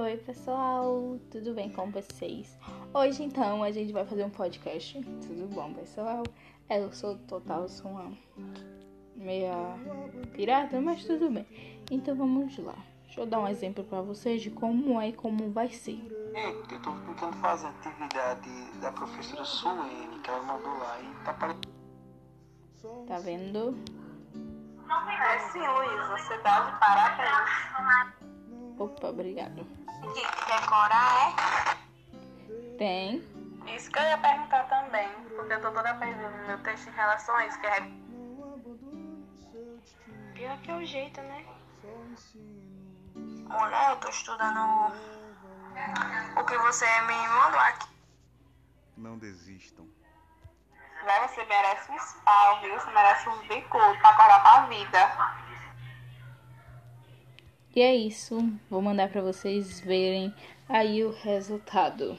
Oi, pessoal, tudo bem com vocês? Hoje, então, a gente vai fazer um podcast. Tudo bom, pessoal? Eu sou total, sou uma meia pirata, mas tudo bem. Então, vamos lá. Deixa eu dar um exemplo para vocês de como é e como vai ser. Eu tô tentando fazer a atividade da professora Suene, que ela mandou lá e tá parecendo. Tá vendo? É sim, Luiz, você tá de parabéns. Opa, obrigado. Tem que decorar, Tem. é? Isso que eu ia perguntar também, porque eu tô toda perdida no meu texto em relação a isso, que é... Pior que é o jeito, né? Mulher, eu tô estudando o que você me mandou aqui. Não desistam. Véi, você merece uns pau, viu? Você merece uns bicudos pra acordar pra vida. E é isso. Vou mandar para vocês verem aí o resultado.